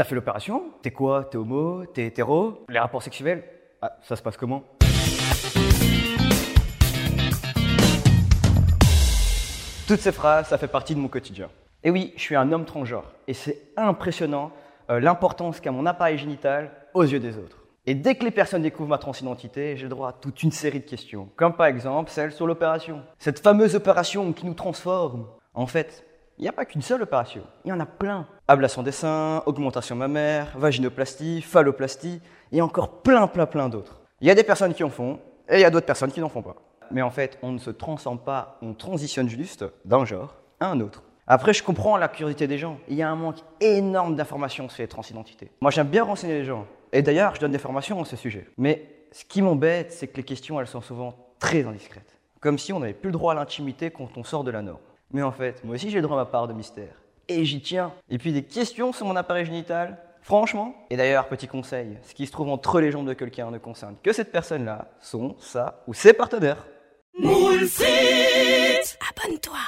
t'as fait l'opération? T'es quoi? T'es homo? T'es hétéro? Les rapports sexuels? Ah, ça se passe comment? Toutes ces phrases, ça fait partie de mon quotidien. Et oui, je suis un homme transgenre. Et c'est impressionnant euh, l'importance qu'a mon appareil génital aux yeux des autres. Et dès que les personnes découvrent ma transidentité, j'ai droit à toute une série de questions. Comme par exemple celle sur l'opération. Cette fameuse opération qui nous transforme. En fait, il n'y a pas qu'une seule opération. Il y en a plein. Ablation des seins, augmentation mammaire, vaginoplastie, phalloplastie, et encore plein, plein, plein d'autres. Il y a des personnes qui en font, et il y a d'autres personnes qui n'en font pas mais en fait, on ne se transforme pas, on transitionne juste d'un genre à un autre. Après, je comprends la curiosité des gens. Il y a un manque énorme d'informations sur les transidentités. Moi, j'aime bien renseigner les gens. Et d'ailleurs, je donne des formations à ce sujet. Mais ce qui m'embête, c'est que les questions, elles sont souvent très indiscrètes. Comme si on n'avait plus le droit à l'intimité quand on sort de la norme. Mais en fait, moi aussi, j'ai le droit à ma part de mystère. Et j'y tiens. Et puis des questions sur mon appareil génital, Franchement, et d'ailleurs, petit conseil, ce qui se trouve entre les jambes de quelqu'un ne concerne que cette personne-là, son, sa ou ses partenaires. Moule Abonne-toi